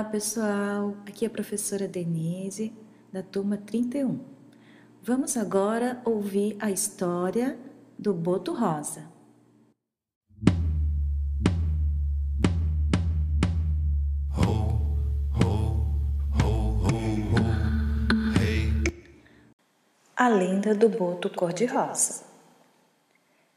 Olá, pessoal. Aqui é a professora Denise, da turma 31. Vamos agora ouvir a história do Boto Rosa. A lenda do boto cor-de-rosa.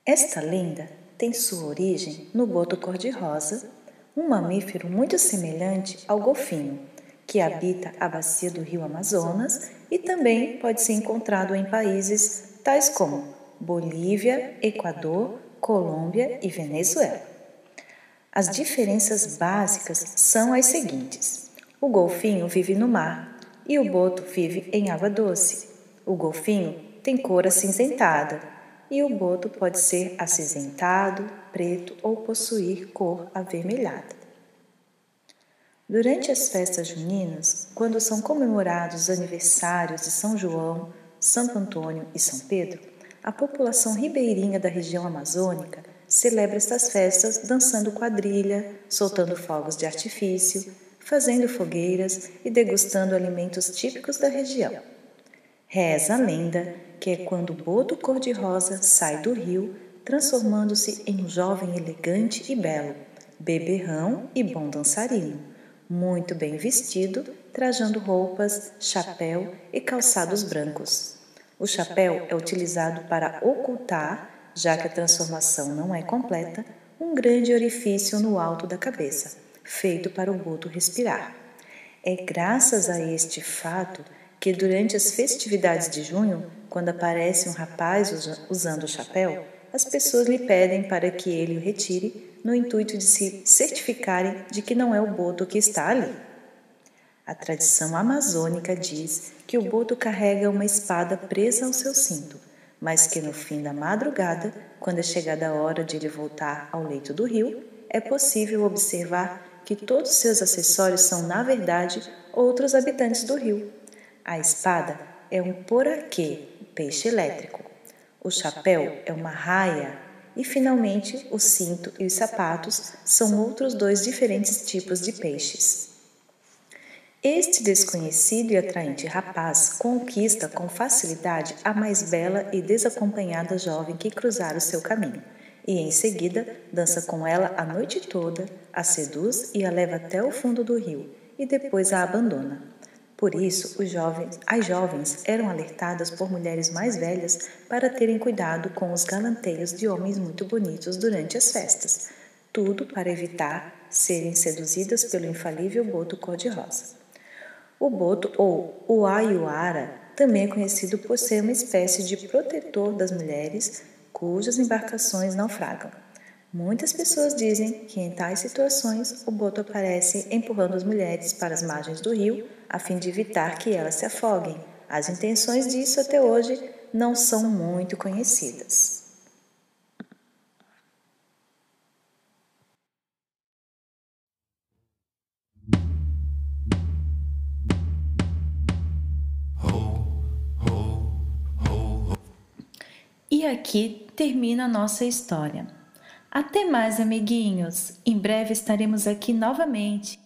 Esta lenda tem sua origem no boto cor-de-rosa um mamífero muito semelhante ao golfinho, que habita a bacia do rio Amazonas e também pode ser encontrado em países tais como Bolívia, Equador, Colômbia e Venezuela. As diferenças básicas são as seguintes: o golfinho vive no mar e o boto vive em água doce. O golfinho tem cor acinzentada e o boto pode ser acinzentado, preto ou possuir cor avermelhada. Durante as festas juninas, quando são comemorados os aniversários de São João, Santo Antônio e São Pedro, a população ribeirinha da região amazônica celebra estas festas dançando quadrilha, soltando fogos de artifício, fazendo fogueiras e degustando alimentos típicos da região. Reza a lenda que é quando o boto cor-de-rosa sai do rio, transformando-se em um jovem elegante e belo, beberrão e bom dançarino, muito bem vestido, trajando roupas, chapéu e calçados brancos. O chapéu é utilizado para ocultar, já que a transformação não é completa, um grande orifício no alto da cabeça, feito para o boto respirar. É graças a este fato que durante as festividades de junho, quando aparece um rapaz usando o chapéu, as pessoas lhe pedem para que ele o retire, no intuito de se certificarem de que não é o boto que está ali. A tradição amazônica diz que o boto carrega uma espada presa ao seu cinto, mas que no fim da madrugada, quando é chegada a hora de ele voltar ao leito do rio, é possível observar que todos seus acessórios são, na verdade, outros habitantes do rio a espada é um poraquê, peixe elétrico. O chapéu é uma raia. E, finalmente, o cinto e os sapatos são outros dois diferentes tipos de peixes. Este desconhecido e atraente rapaz conquista com facilidade a mais bela e desacompanhada jovem que cruzar o seu caminho, e em seguida dança com ela a noite toda, a seduz e a leva até o fundo do rio, e depois a abandona. Por isso, jovens, as jovens eram alertadas por mulheres mais velhas para terem cuidado com os galanteios de homens muito bonitos durante as festas, tudo para evitar serem seduzidas pelo infalível boto cor-de-rosa. O boto, ou o ayuara, também é conhecido por ser uma espécie de protetor das mulheres cujas embarcações naufragam. Muitas pessoas dizem que em tais situações o boto aparece empurrando as mulheres para as margens do rio a fim de evitar que elas se afoguem. As intenções disso até hoje não são muito conhecidas. E aqui termina a nossa história. Até mais, amiguinhos! Em breve estaremos aqui novamente